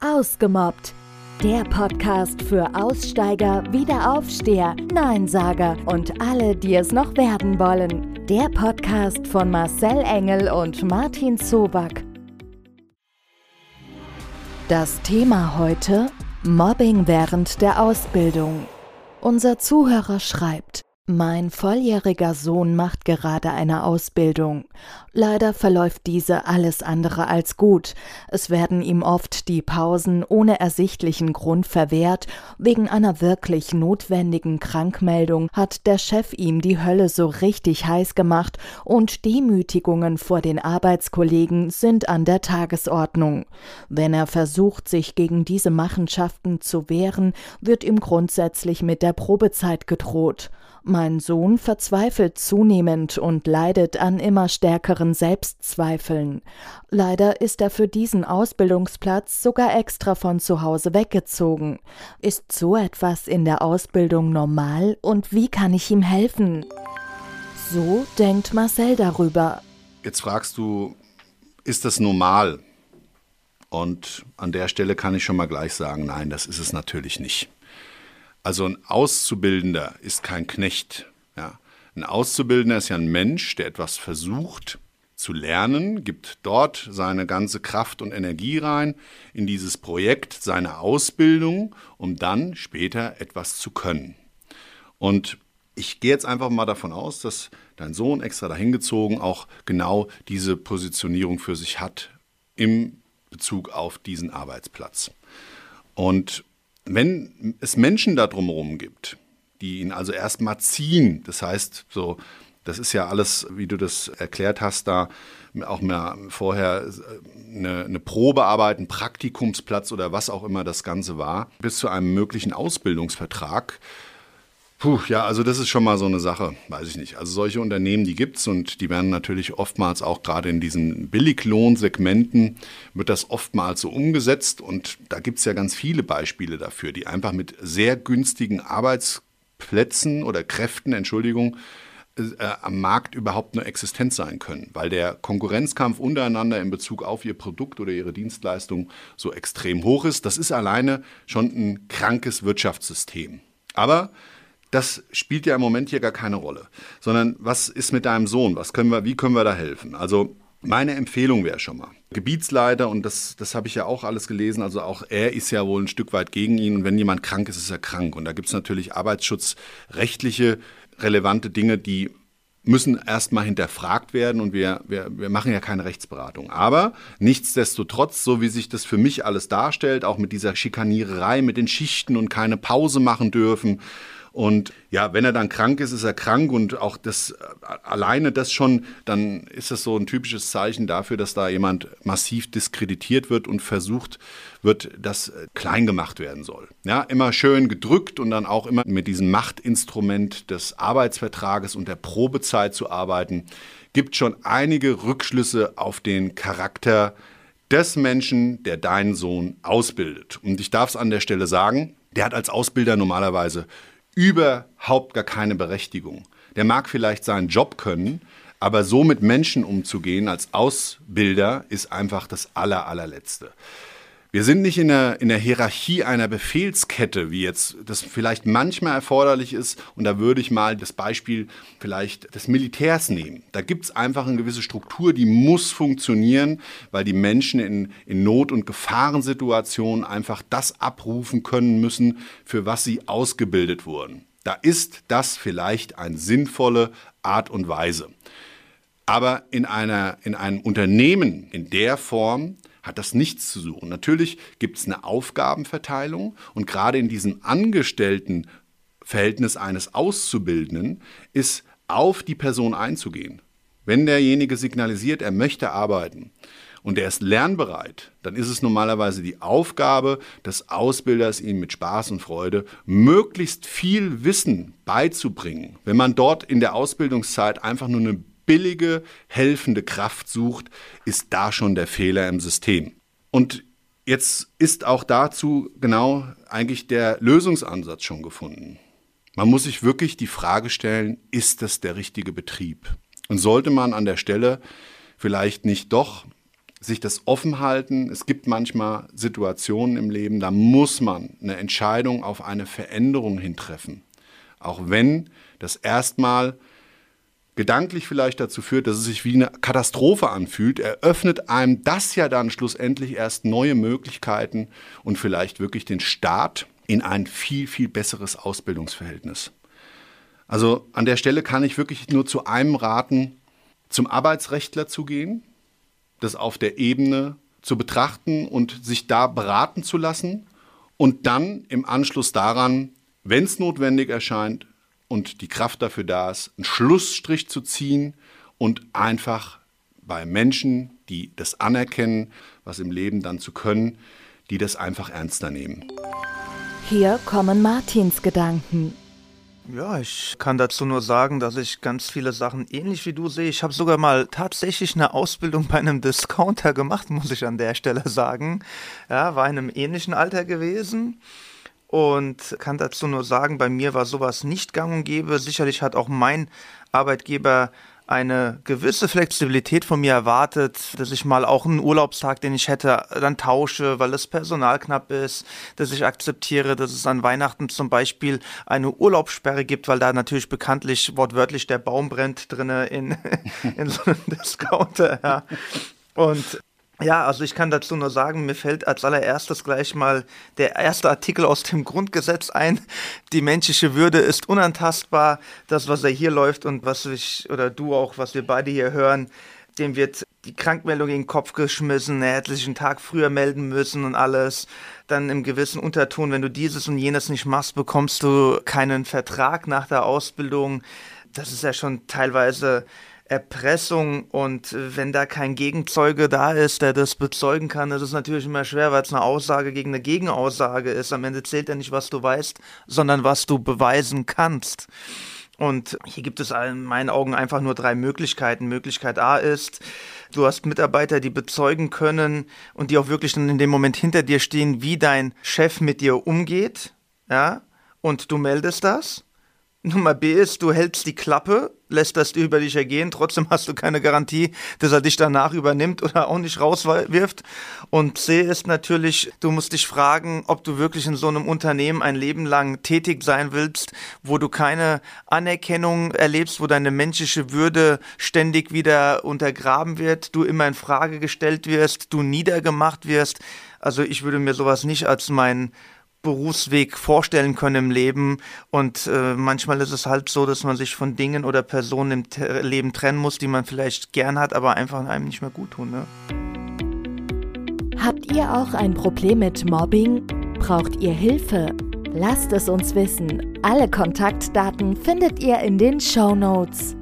Ausgemobbt. Der Podcast für Aussteiger, Wiederaufsteher, Neinsager und alle, die es noch werden wollen. Der Podcast von Marcel Engel und Martin Zoback. Das Thema heute: Mobbing während der Ausbildung. Unser Zuhörer schreibt: mein volljähriger Sohn macht gerade eine Ausbildung. Leider verläuft diese alles andere als gut. Es werden ihm oft die Pausen ohne ersichtlichen Grund verwehrt. Wegen einer wirklich notwendigen Krankmeldung hat der Chef ihm die Hölle so richtig heiß gemacht und Demütigungen vor den Arbeitskollegen sind an der Tagesordnung. Wenn er versucht, sich gegen diese Machenschaften zu wehren, wird ihm grundsätzlich mit der Probezeit gedroht. Mein Sohn verzweifelt zunehmend und leidet an immer stärkeren Selbstzweifeln. Leider ist er für diesen Ausbildungsplatz sogar extra von zu Hause weggezogen. Ist so etwas in der Ausbildung normal und wie kann ich ihm helfen? So denkt Marcel darüber. Jetzt fragst du, ist das normal? Und an der Stelle kann ich schon mal gleich sagen, nein, das ist es natürlich nicht. Also ein Auszubildender ist kein Knecht. Ja. Ein Auszubildender ist ja ein Mensch, der etwas versucht zu lernen, gibt dort seine ganze Kraft und Energie rein in dieses Projekt, seine Ausbildung, um dann später etwas zu können. Und ich gehe jetzt einfach mal davon aus, dass dein Sohn extra dahin gezogen auch genau diese Positionierung für sich hat im Bezug auf diesen Arbeitsplatz. Und wenn es Menschen da drumherum gibt, die ihn also erstmal ziehen, das heißt, so, das ist ja alles, wie du das erklärt hast, da auch mehr vorher eine, eine Probearbeit, ein Praktikumsplatz oder was auch immer das Ganze war, bis zu einem möglichen Ausbildungsvertrag, Puh, ja, also das ist schon mal so eine Sache, weiß ich nicht. Also solche Unternehmen, die gibt's und die werden natürlich oftmals auch gerade in diesen Billiglohnsegmenten wird das oftmals so umgesetzt und da gibt's ja ganz viele Beispiele dafür, die einfach mit sehr günstigen Arbeitsplätzen oder Kräften, Entschuldigung, äh, am Markt überhaupt nur existent sein können, weil der Konkurrenzkampf untereinander in Bezug auf ihr Produkt oder ihre Dienstleistung so extrem hoch ist. Das ist alleine schon ein krankes Wirtschaftssystem. Aber das spielt ja im Moment hier gar keine Rolle, sondern was ist mit deinem Sohn? Was können wir, wie können wir da helfen? Also meine Empfehlung wäre schon mal, Gebietsleiter, und das, das habe ich ja auch alles gelesen, also auch er ist ja wohl ein Stück weit gegen ihn. Und wenn jemand krank ist, ist er krank. Und da gibt es natürlich arbeitsschutzrechtliche relevante Dinge, die müssen erstmal hinterfragt werden und wir, wir, wir machen ja keine Rechtsberatung. Aber nichtsdestotrotz, so wie sich das für mich alles darstellt, auch mit dieser Schikaniererei, mit den Schichten und keine Pause machen dürfen, und ja, wenn er dann krank ist, ist er krank und auch das alleine das schon, dann ist das so ein typisches Zeichen dafür, dass da jemand massiv diskreditiert wird und versucht wird, dass klein gemacht werden soll. Ja, immer schön gedrückt und dann auch immer mit diesem Machtinstrument des Arbeitsvertrages und der Probezeit zu arbeiten, gibt schon einige Rückschlüsse auf den Charakter des Menschen, der deinen Sohn ausbildet. Und ich darf es an der Stelle sagen, der hat als Ausbilder normalerweise überhaupt gar keine Berechtigung. Der mag vielleicht seinen Job können, aber so mit Menschen umzugehen als Ausbilder ist einfach das aller, allerletzte. Wir sind nicht in der, in der Hierarchie einer Befehlskette, wie jetzt das vielleicht manchmal erforderlich ist. Und da würde ich mal das Beispiel vielleicht des Militärs nehmen. Da gibt es einfach eine gewisse Struktur, die muss funktionieren, weil die Menschen in, in Not- und Gefahrensituationen einfach das abrufen können müssen, für was sie ausgebildet wurden. Da ist das vielleicht eine sinnvolle Art und Weise. Aber in, einer, in einem Unternehmen in der Form hat das nichts zu suchen. Natürlich gibt es eine Aufgabenverteilung und gerade in diesem Angestelltenverhältnis eines Auszubildenden ist auf die Person einzugehen. Wenn derjenige signalisiert, er möchte arbeiten und er ist lernbereit, dann ist es normalerweise die Aufgabe des Ausbilders, ihm mit Spaß und Freude möglichst viel Wissen beizubringen. Wenn man dort in der Ausbildungszeit einfach nur eine billige, helfende Kraft sucht, ist da schon der Fehler im System. Und jetzt ist auch dazu genau eigentlich der Lösungsansatz schon gefunden. Man muss sich wirklich die Frage stellen, ist das der richtige Betrieb? Und sollte man an der Stelle vielleicht nicht doch sich das offen halten. Es gibt manchmal Situationen im Leben, da muss man eine Entscheidung auf eine Veränderung hintreffen. Auch wenn das erstmal gedanklich vielleicht dazu führt, dass es sich wie eine Katastrophe anfühlt, eröffnet einem das ja dann schlussendlich erst neue Möglichkeiten und vielleicht wirklich den Start in ein viel, viel besseres Ausbildungsverhältnis. Also an der Stelle kann ich wirklich nur zu einem raten, zum Arbeitsrechtler zu gehen, das auf der Ebene zu betrachten und sich da beraten zu lassen und dann im Anschluss daran, wenn es notwendig erscheint, und die Kraft dafür da ist, einen Schlussstrich zu ziehen und einfach bei Menschen, die das anerkennen, was im Leben dann zu können, die das einfach ernster nehmen. Hier kommen Martins Gedanken. Ja, ich kann dazu nur sagen, dass ich ganz viele Sachen ähnlich wie du sehe. Ich habe sogar mal tatsächlich eine Ausbildung bei einem Discounter gemacht, muss ich an der Stelle sagen. Ja, war in einem ähnlichen Alter gewesen und kann dazu nur sagen, bei mir war sowas nicht gang und gäbe. Sicherlich hat auch mein Arbeitgeber eine gewisse Flexibilität von mir erwartet, dass ich mal auch einen Urlaubstag, den ich hätte, dann tausche, weil das Personal knapp ist, dass ich akzeptiere, dass es an Weihnachten zum Beispiel eine Urlaubssperre gibt, weil da natürlich bekanntlich wortwörtlich der Baum brennt drinne in, in so einem Discounter. Ja. Und ja, also ich kann dazu nur sagen, mir fällt als allererstes gleich mal der erste Artikel aus dem Grundgesetz ein. Die menschliche Würde ist unantastbar. Das, was er hier läuft und was ich oder du auch, was wir beide hier hören, dem wird die Krankmeldung in den Kopf geschmissen, er hätte sich einen Tag früher melden müssen und alles. Dann im gewissen Unterton, wenn du dieses und jenes nicht machst, bekommst du keinen Vertrag nach der Ausbildung. Das ist ja schon teilweise Erpressung und wenn da kein Gegenzeuge da ist, der das bezeugen kann, ist es natürlich immer schwer, weil es eine Aussage gegen eine Gegenaussage ist. Am Ende zählt ja nicht, was du weißt, sondern was du beweisen kannst. Und hier gibt es in meinen Augen einfach nur drei Möglichkeiten. Möglichkeit A ist, du hast Mitarbeiter, die bezeugen können und die auch wirklich dann in dem Moment hinter dir stehen, wie dein Chef mit dir umgeht, ja, und du meldest das. Nummer B ist, du hältst die Klappe, lässt das über dich ergehen, trotzdem hast du keine Garantie, dass er dich danach übernimmt oder auch nicht rauswirft. Und C ist natürlich, du musst dich fragen, ob du wirklich in so einem Unternehmen ein Leben lang tätig sein willst, wo du keine Anerkennung erlebst, wo deine menschliche Würde ständig wieder untergraben wird, du immer in Frage gestellt wirst, du niedergemacht wirst. Also ich würde mir sowas nicht als mein Berufsweg vorstellen können im Leben. Und äh, manchmal ist es halt so, dass man sich von Dingen oder Personen im T Leben trennen muss, die man vielleicht gern hat, aber einfach einem nicht mehr gut tun. Ne? Habt ihr auch ein Problem mit Mobbing? Braucht ihr Hilfe? Lasst es uns wissen. Alle Kontaktdaten findet ihr in den Show Notes.